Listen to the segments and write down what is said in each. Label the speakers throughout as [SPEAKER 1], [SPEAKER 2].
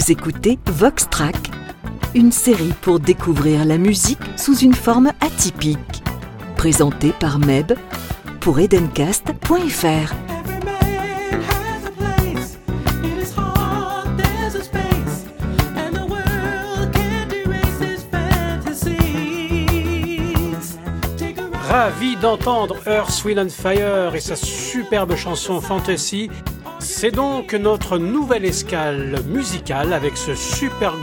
[SPEAKER 1] Vous écoutez Vox Track, une série pour découvrir la musique sous une forme atypique. Présentée par Meb pour Edencast.fr.
[SPEAKER 2] Ravi d'entendre Earth, Wind and Fire et sa superbe chanson Fantasy. C'est donc notre nouvelle escale musicale avec ce superbe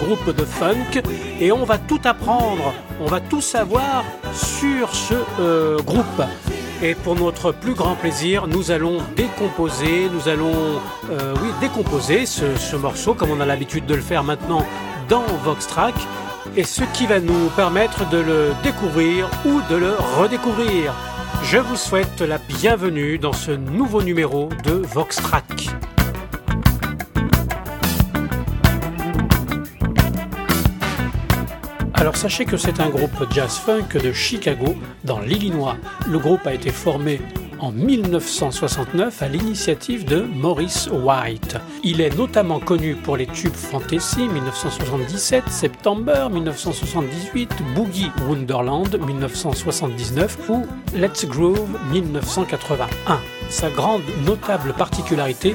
[SPEAKER 2] groupe de funk et on va tout apprendre, on va tout savoir sur ce euh, groupe. Et pour notre plus grand plaisir, nous allons décomposer, nous allons euh, oui, décomposer ce, ce morceau comme on a l'habitude de le faire maintenant dans Vox Track et ce qui va nous permettre de le découvrir ou de le redécouvrir. Je vous souhaite la bienvenue dans ce nouveau numéro de Voxtrack. Alors sachez que c'est un groupe jazz funk de Chicago dans l'Illinois. Le groupe a été formé en 1969 à l'initiative de Maurice White. Il est notamment connu pour les tubes Fantasy 1977, September 1978, Boogie Wonderland 1979 ou Let's Groove 1981. Sa grande notable particularité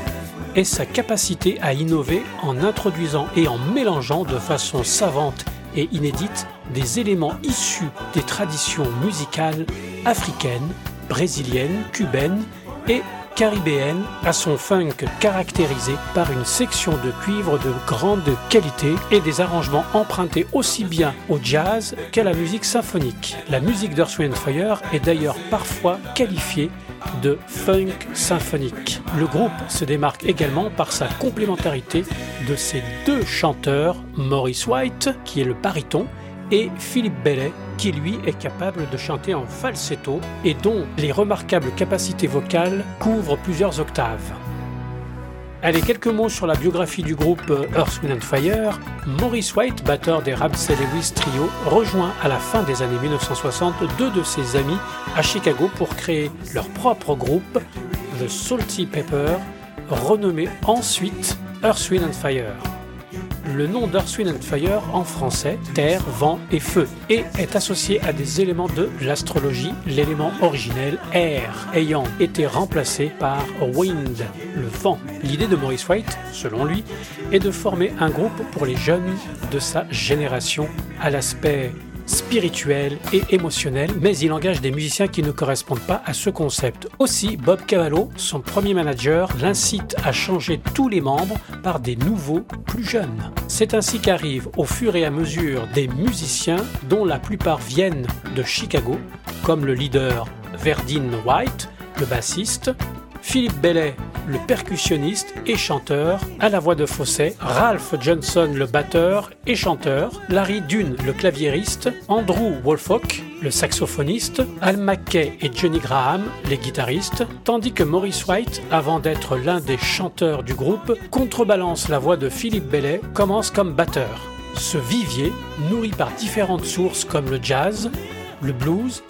[SPEAKER 2] est sa capacité à innover en introduisant et en mélangeant de façon savante et inédite des éléments issus des traditions musicales africaines, brésilienne, cubaine et caribéenne à son funk caractérisé par une section de cuivre de grande qualité et des arrangements empruntés aussi bien au jazz qu'à la musique symphonique. La musique d'Earth, Fire est d'ailleurs parfois qualifiée de funk symphonique. Le groupe se démarque également par sa complémentarité de ses deux chanteurs, Maurice White, qui est le baryton, et Philippe Bellet, qui lui est capable de chanter en falsetto et dont les remarquables capacités vocales couvrent plusieurs octaves. Allez, quelques mots sur la biographie du groupe Earth, Wind Fire. Maurice White, batteur des Ramsey Lewis Trio, rejoint à la fin des années 1960 deux de ses amis à Chicago pour créer leur propre groupe, The Salty Pepper, renommé ensuite Earth, Wind Fire le nom d'Earth, Wind Fire en français, terre, vent et feu, et est associé à des éléments de l'astrologie, l'élément originel air ayant été remplacé par wind, le vent. L'idée de Maurice White, selon lui, est de former un groupe pour les jeunes de sa génération à l'aspect spirituel et émotionnel, mais il engage des musiciens qui ne correspondent pas à ce concept. Aussi, Bob Cavallo, son premier manager, l'incite à changer tous les membres par des nouveaux plus jeunes. C'est ainsi qu'arrivent au fur et à mesure des musiciens dont la plupart viennent de Chicago, comme le leader Verdine White, le bassiste, Philippe Bellet, le percussionniste et chanteur, à la voix de Fosset, Ralph Johnson, le batteur et chanteur, Larry Dune, le claviériste, Andrew Wolfock, le saxophoniste, Al McKay et Johnny Graham, les guitaristes, tandis que Maurice White, avant d'être l'un des chanteurs du groupe, contrebalance la voix de Philippe Bellet, commence comme batteur. Ce vivier, nourri par différentes sources comme le jazz, le blues,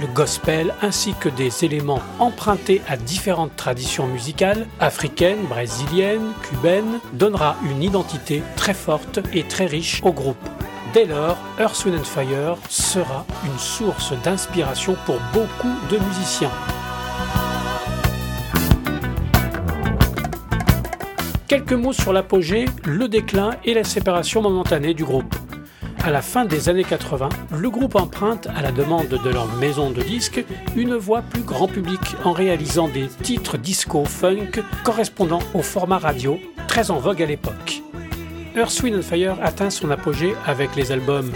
[SPEAKER 2] le gospel ainsi que des éléments empruntés à différentes traditions musicales, africaines, brésiliennes, cubaines, donnera une identité très forte et très riche au groupe. Dès lors, Earth, Wind Fire sera une source d'inspiration pour beaucoup de musiciens. Quelques mots sur l'apogée, le déclin et la séparation momentanée du groupe. À la fin des années 80, le groupe emprunte, à la demande de leur maison de disques, une voix plus grand public en réalisant des titres disco funk correspondant au format radio, très en vogue à l'époque. Earth, Wind Fire atteint son apogée avec les albums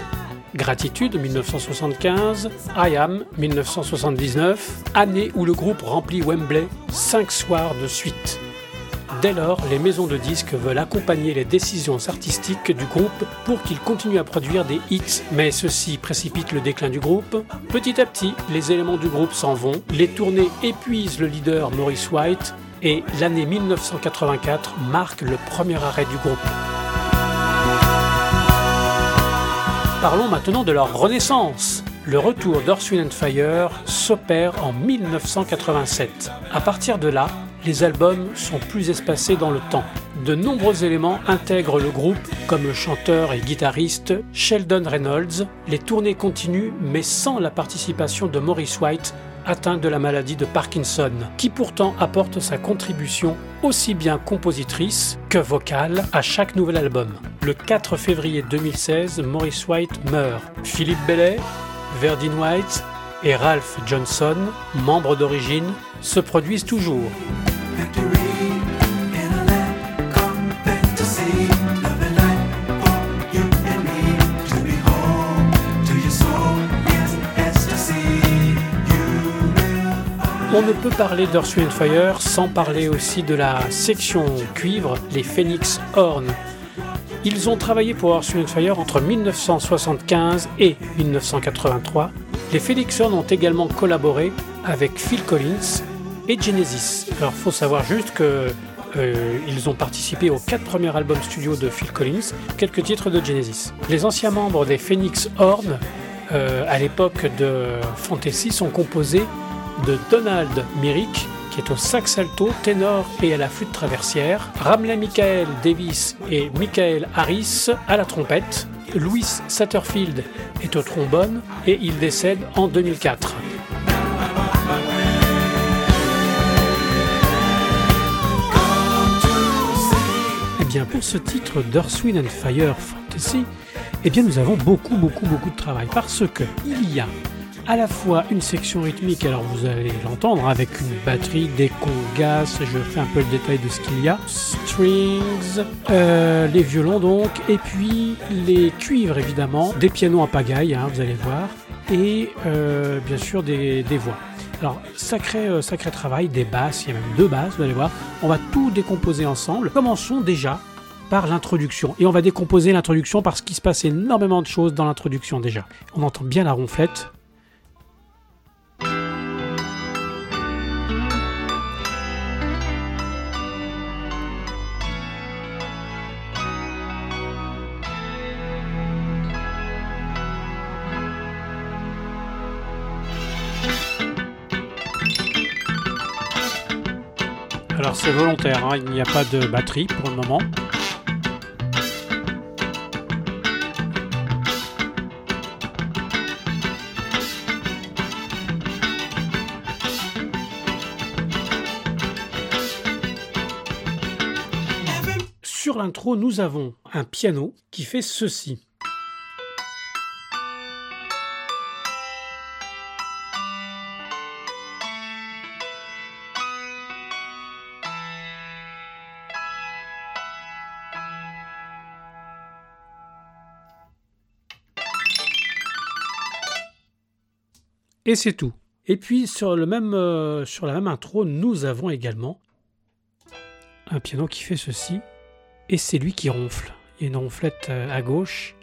[SPEAKER 2] Gratitude 1975, I Am 1979, année où le groupe remplit Wembley cinq soirs de suite. Dès lors, les maisons de disques veulent accompagner les décisions artistiques du groupe pour qu'il continue à produire des hits, mais ceci précipite le déclin du groupe. Petit à petit, les éléments du groupe s'en vont, les tournées épuisent le leader Maurice White et l'année 1984 marque le premier arrêt du groupe. Parlons maintenant de leur renaissance. Le retour d'Earth, Fire s'opère en 1987. À partir de là, les albums sont plus espacés dans le temps. De nombreux éléments intègrent le groupe, comme le chanteur et guitariste Sheldon Reynolds. Les tournées continuent, mais sans la participation de Maurice White, atteint de la maladie de Parkinson, qui pourtant apporte sa contribution aussi bien compositrice que vocale à chaque nouvel album. Le 4 février 2016, Maurice White meurt. Philippe Bellet, Verdine White et Ralph Johnson, membres d'origine, se produisent toujours. On ne peut parler d'Earth, Fire sans parler aussi de la section cuivre, les Phoenix Horn. Ils ont travaillé pour Earth, Fire entre 1975 et 1983. Les Phoenix Horn ont également collaboré avec Phil Collins et Genesis. Alors il faut savoir juste que euh, ils ont participé aux quatre premiers albums studio de Phil Collins, quelques titres de Genesis. Les anciens membres des Phoenix Horn, euh, à l'époque de Fantasy, sont composés de Donald Myrick, qui est au sax alto, ténor et à la flûte traversière, Ramley Michael Davis et Michael Harris à la trompette, Louis Satterfield est au trombone et il décède en 2004. Pour ce titre d'Earth, and Fire Fantasy, eh bien, nous avons beaucoup, beaucoup, beaucoup de travail parce que il y a à la fois une section rythmique, alors vous allez l'entendre, avec une batterie, des congas, je fais un peu le détail de ce qu'il y a, strings, euh, les violons donc, et puis les cuivres évidemment, des pianos en pagaille, hein, vous allez voir, et euh, bien sûr des, voix. Alors, sacré, euh, sacré travail, des basses, il y a même deux basses, vous allez voir. On va tout décomposer ensemble. Commençons déjà par l'introduction. Et on va décomposer l'introduction parce qu'il se passe énormément de choses dans l'introduction déjà. On entend bien la ronflette. Volontaire, hein. il n'y a pas de batterie pour le moment. Sur l'intro, nous avons un piano qui fait ceci. Et c'est tout. Et puis sur, le même, euh, sur la même intro, nous avons également un piano qui fait ceci. Et c'est lui qui ronfle. Il y a une ronflette euh, à gauche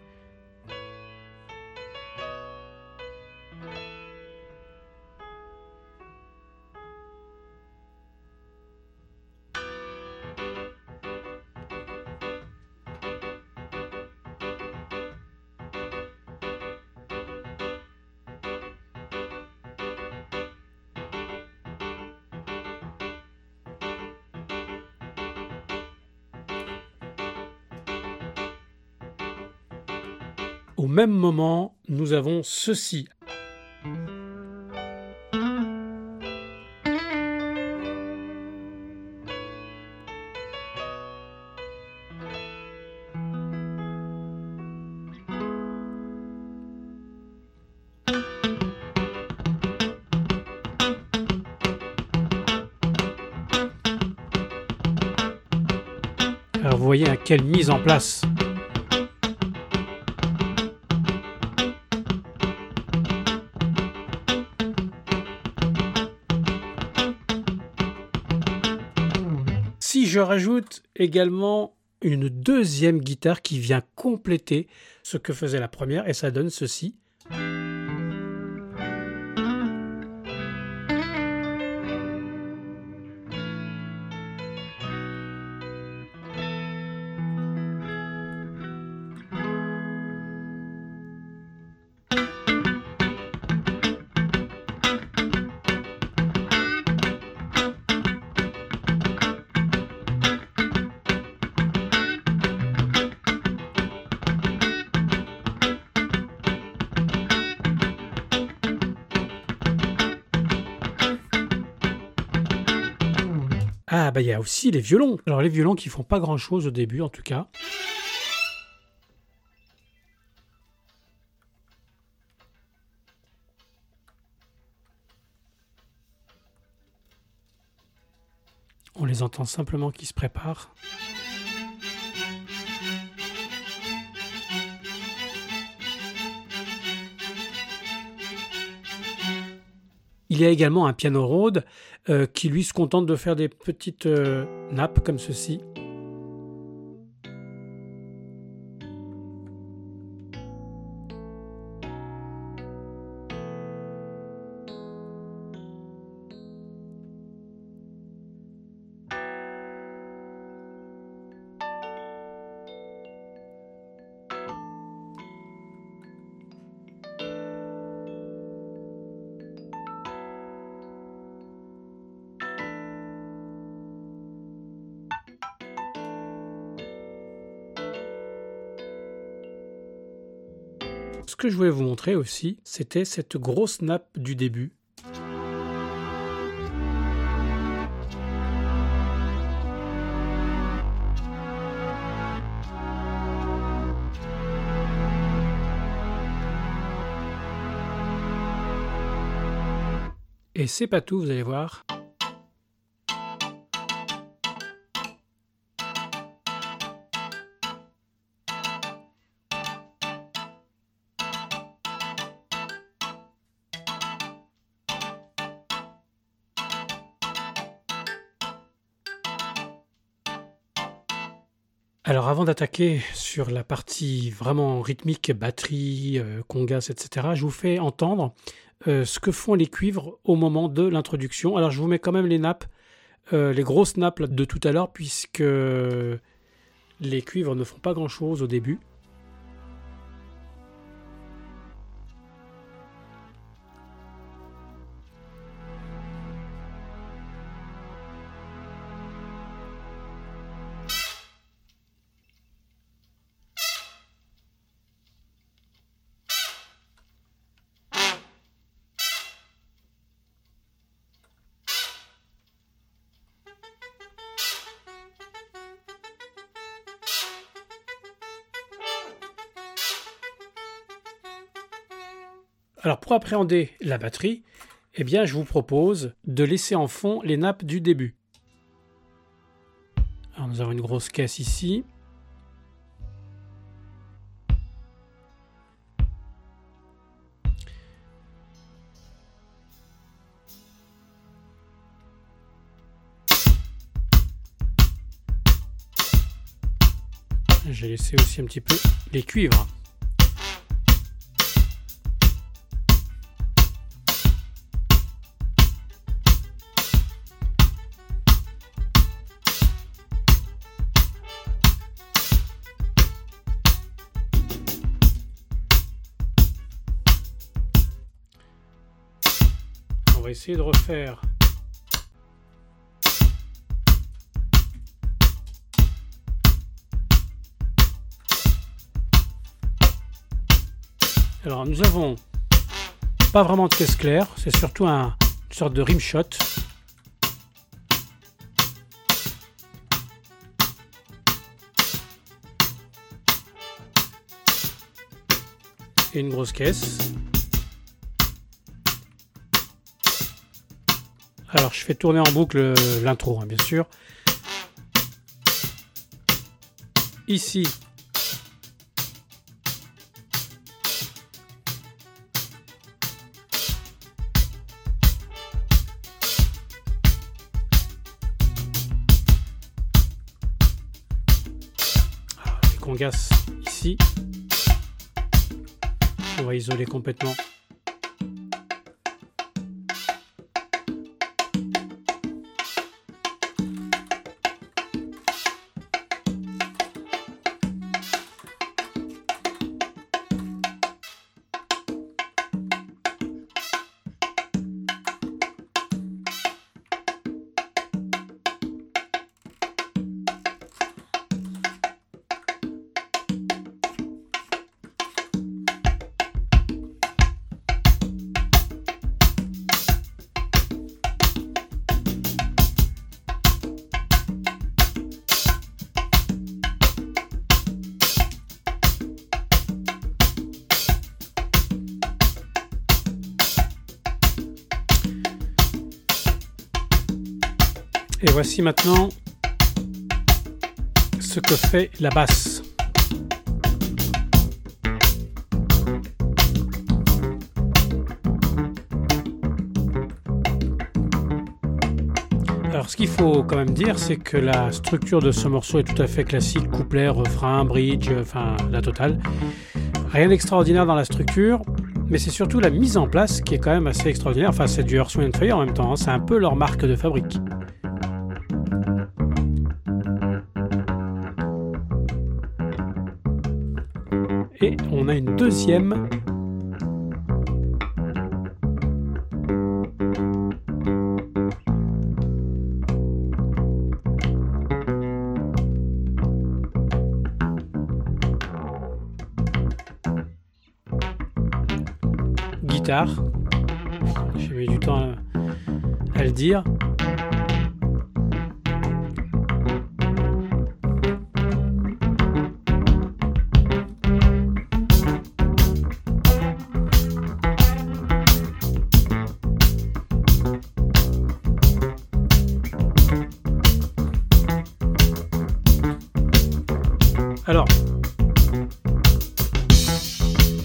[SPEAKER 2] Au même moment, nous avons ceci. Alors vous voyez à quelle mise en place rajoute également une deuxième guitare qui vient compléter ce que faisait la première et ça donne ceci. Bah il y a aussi les violons. Alors les violons qui font pas grand chose au début en tout cas. On les entend simplement qui se préparent. Il y a également un piano euh, qui lui se contente de faire des petites euh, nappes comme ceci. Vous montrer aussi, c'était cette grosse nappe du début. Et c'est pas tout, vous allez voir. Alors avant d'attaquer sur la partie vraiment rythmique, batterie, euh, congas, etc., je vous fais entendre euh, ce que font les cuivres au moment de l'introduction. Alors je vous mets quand même les nappes, euh, les grosses nappes de tout à l'heure, puisque les cuivres ne font pas grand-chose au début. Alors pour appréhender la batterie, eh bien je vous propose de laisser en fond les nappes du début. Nous avons une grosse caisse ici. J'ai laissé aussi un petit peu les cuivres. De refaire Alors nous avons pas vraiment de caisse claire, c'est surtout un, une sorte de rimshot. Et une grosse caisse. Alors je fais tourner en boucle l'intro, hein, bien sûr. Ici, les congas ici. On va isoler complètement voici maintenant ce que fait la basse. Alors ce qu'il faut quand même dire, c'est que la structure de ce morceau est tout à fait classique, couplet, refrain, bridge, enfin la totale. Rien d'extraordinaire dans la structure, mais c'est surtout la mise en place qui est quand même assez extraordinaire. Enfin c'est du Earth, Wind Fire en même temps, hein. c'est un peu leur marque de fabrique. On a une deuxième J'ai mis du temps à, le dire.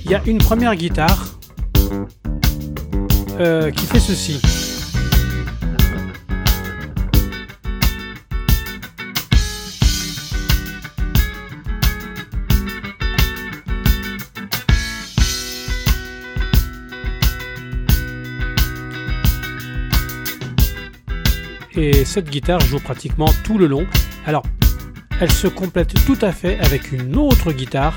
[SPEAKER 2] Il y a une première guitare euh, qui fait ceci. Et cette guitare joue pratiquement tout le long. Alors, elle se complète tout à fait avec une autre guitare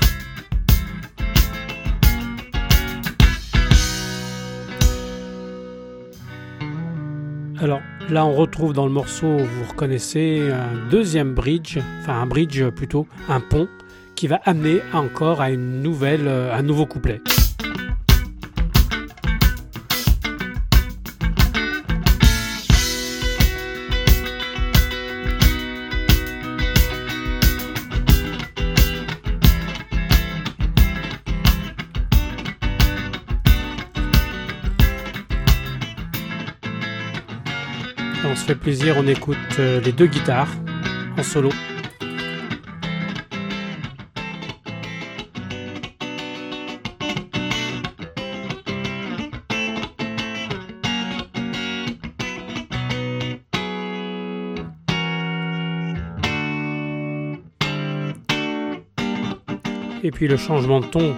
[SPEAKER 2] là, on retrouve dans le morceau, vous reconnaissez, un deuxième bridge, enfin un bridge plutôt, un pont, qui va amener encore à une nouvelle, euh, un nouveau couplet. On se fait plaisir, on écoute euh, les deux guitares en solo. Et puis le changement de ton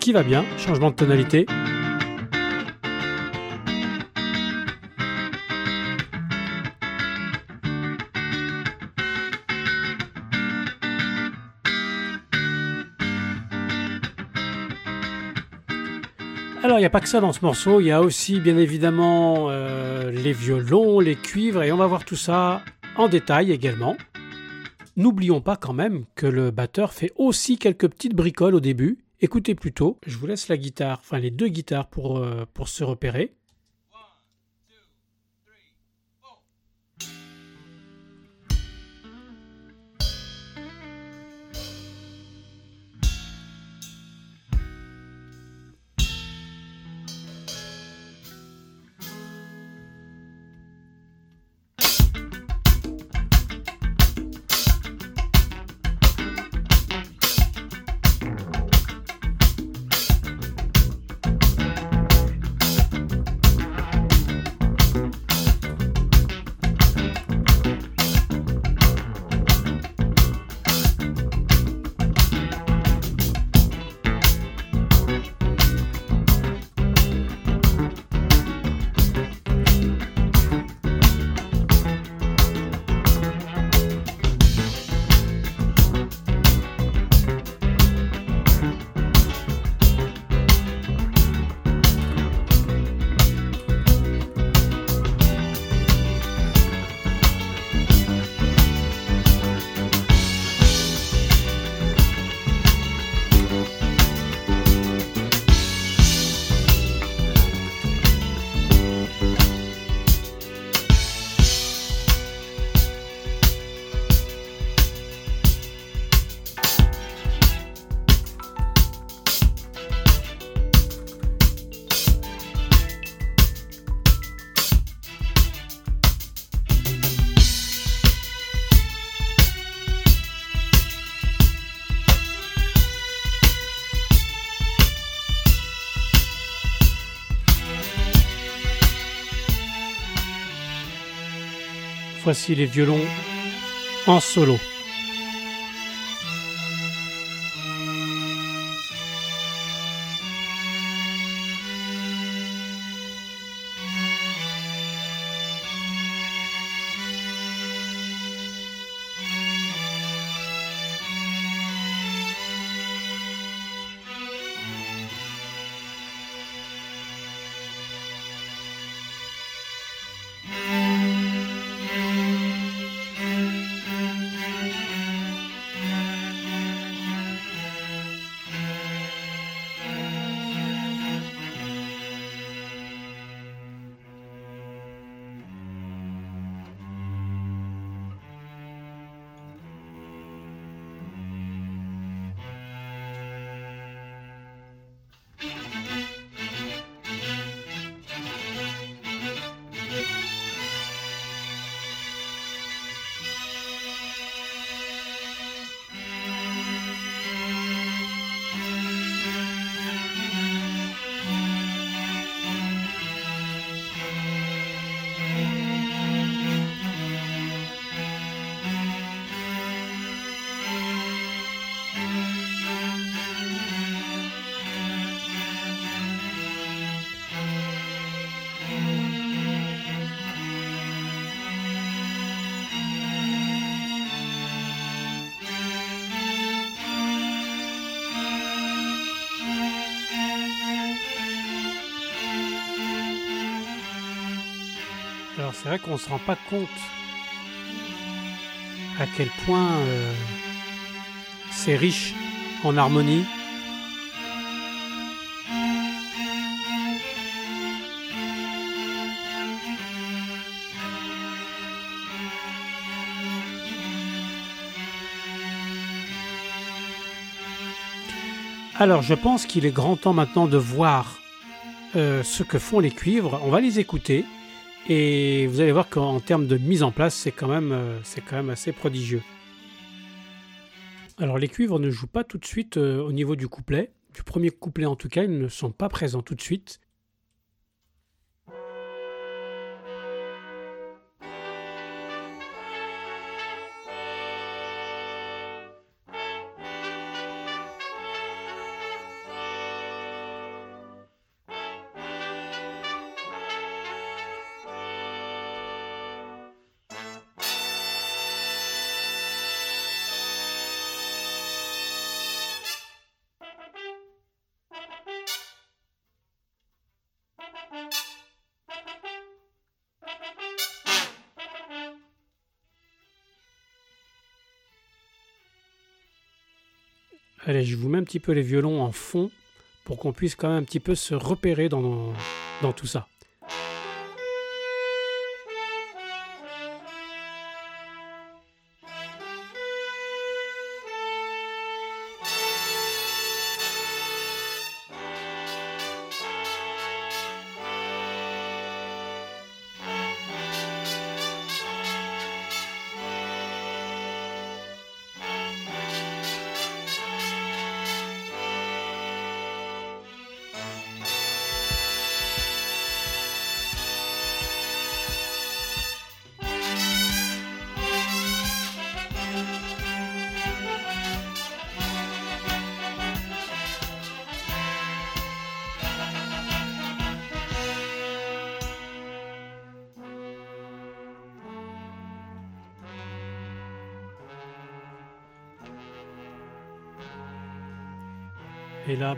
[SPEAKER 2] qui va bien, changement de tonalité. Il n'y a pas que ça dans ce morceau, il y a aussi bien évidemment euh, les violons, les cuivres, et on va voir tout ça en détail également. N'oublions pas quand même que le batteur fait aussi quelques petites bricoles au début. Écoutez plutôt, je vous laisse la guitare, enfin les deux guitares pour, euh, pour se repérer. Fois-ci les violons en solo. C'est vrai qu'on ne se rend pas compte à quel point euh, c'est riche en harmonie. Alors je pense qu'il est grand temps maintenant de voir euh, ce que font les cuivres. On va les écouter. Et vous allez voir qu'en termes de mise en place, c'est quand, même, euh, quand même assez prodigieux. Alors les cuivres ne jouent pas tout de suite euh, au niveau du couplet. Du premier couplet en tout cas, ils ne sont pas présents tout de suite. Je vous mets un petit peu les violons en fond pour qu'on puisse quand même un petit peu se repérer dans tout ça.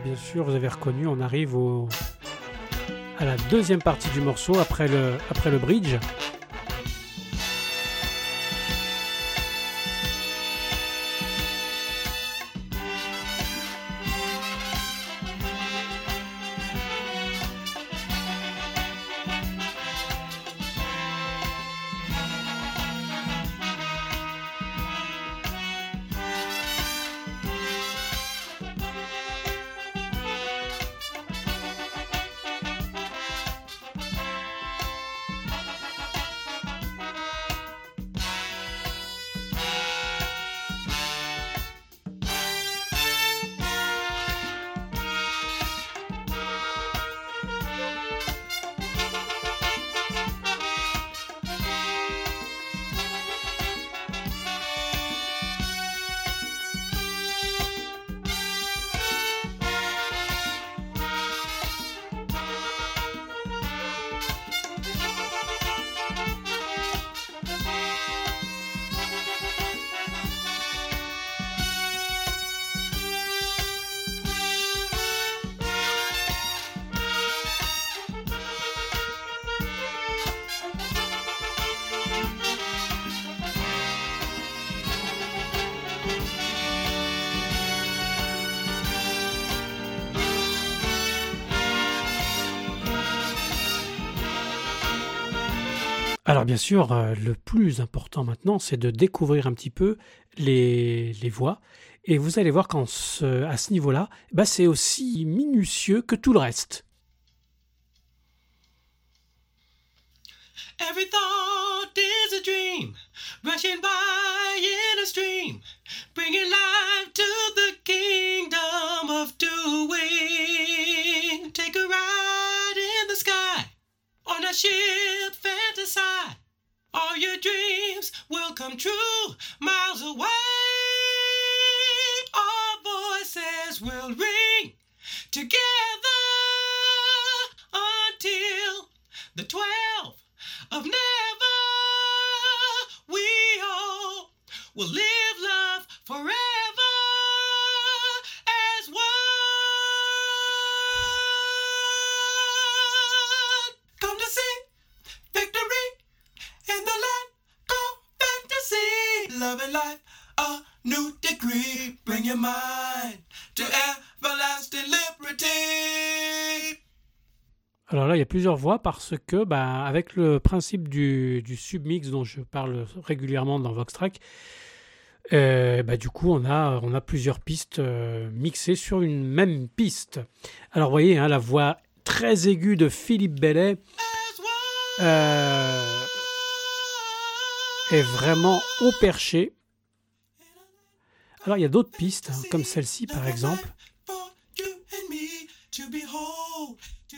[SPEAKER 2] Bien sûr, vous avez reconnu, on arrive à la deuxième partie du morceau après le, après le bridge. Alors bien sûr, euh, le plus important maintenant, c'est de découvrir un petit peu les, les voix. Et vous allez voir qu'à ce, ce niveau-là, bah, c'est aussi minutieux que tout le reste.
[SPEAKER 3] Every thought is a dream, rushing by in a stream, bringing life to the kingdom of doing. Take a ride in the sky on a ship fantasize. All your dreams will come true miles away. Our voices will ring together until the twelve of never. We all will live love forever life, a new degree. Bring your mind to everlasting liberty.
[SPEAKER 2] Alors là, il y a plusieurs voix parce que, bah, avec le principe du, du submix dont je parle régulièrement dans Voxtrack, euh, bah, du coup, on a, on a plusieurs pistes euh, mixées sur une même piste. Alors, vous voyez, hein, la voix très aiguë de Philippe Bellet euh, est vraiment au perché. Alors, il y a d'autres pistes, hein, comme celle-ci par exemple.
[SPEAKER 3] For you. And me to behold, to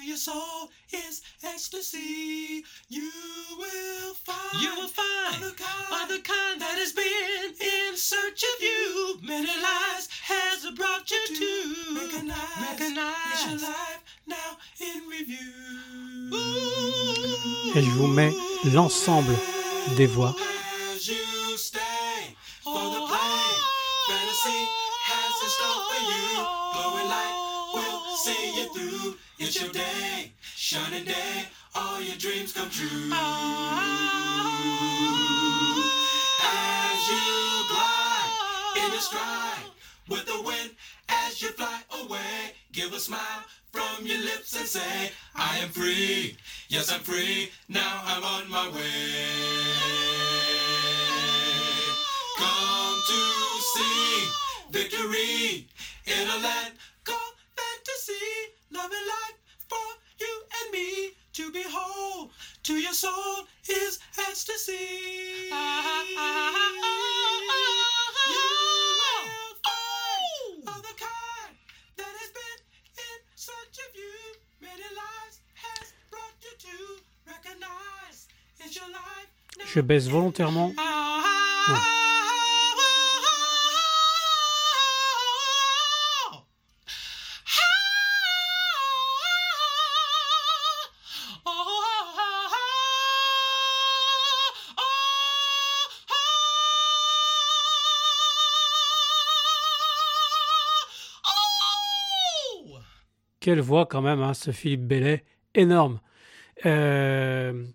[SPEAKER 3] It's your day, shining day. All your dreams come true. As you glide in your stride with the wind as you fly away, give a smile from your lips and say, I am free. Yes, I'm free. Now I'm on my way.
[SPEAKER 2] Je baisse volontairement. Quelle voix quand même, hein, ce Philippe Bellet, énorme. Euh,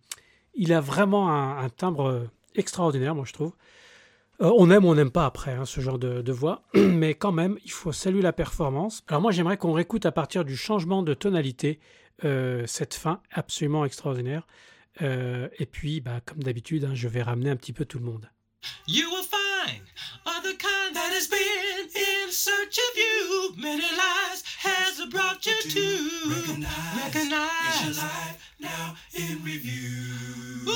[SPEAKER 2] il a vraiment un, timbre extraordinaire, moi je trouve. Euh, on aime ou on n'aime pas après hein, ce genre de, voix, mais quand même, il faut saluer la performance. Alors moi j'aimerais qu'on réécoute à partir du changement de tonalité euh, cette fin absolument extraordinaire. Euh, et puis, bah, comme d'habitude, hein, je vais ramener un petit peu tout le monde.
[SPEAKER 3] Other kind that has been in search of you. Many lives has brought you to recognize. recognize. Your life now in review. As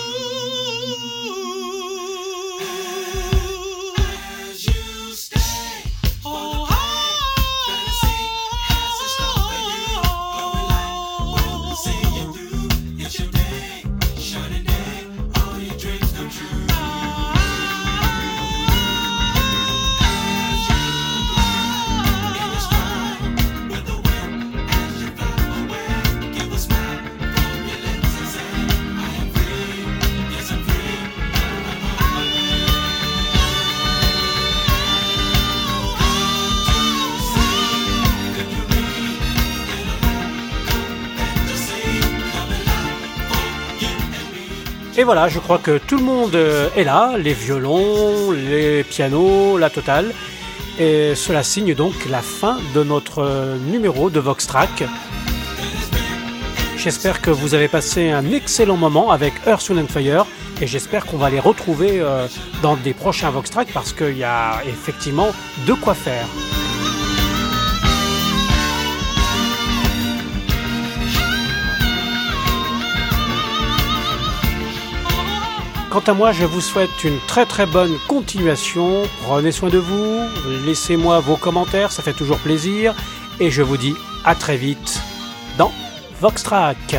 [SPEAKER 2] Et voilà, je crois que tout le monde euh, est là, les violons, les pianos, la totale. Et cela signe donc la fin de notre euh, numéro de Vox Track. J'espère que vous avez passé un excellent moment avec Earth, Wind and Fire et j'espère qu'on va les retrouver euh, dans des prochains Vox Track parce qu'il y a effectivement de quoi faire. Quant à moi, je vous souhaite une très très bonne continuation. Prenez soin de vous, laissez-moi vos commentaires, ça fait toujours plaisir. Et je vous dis à très vite dans Voxtrack.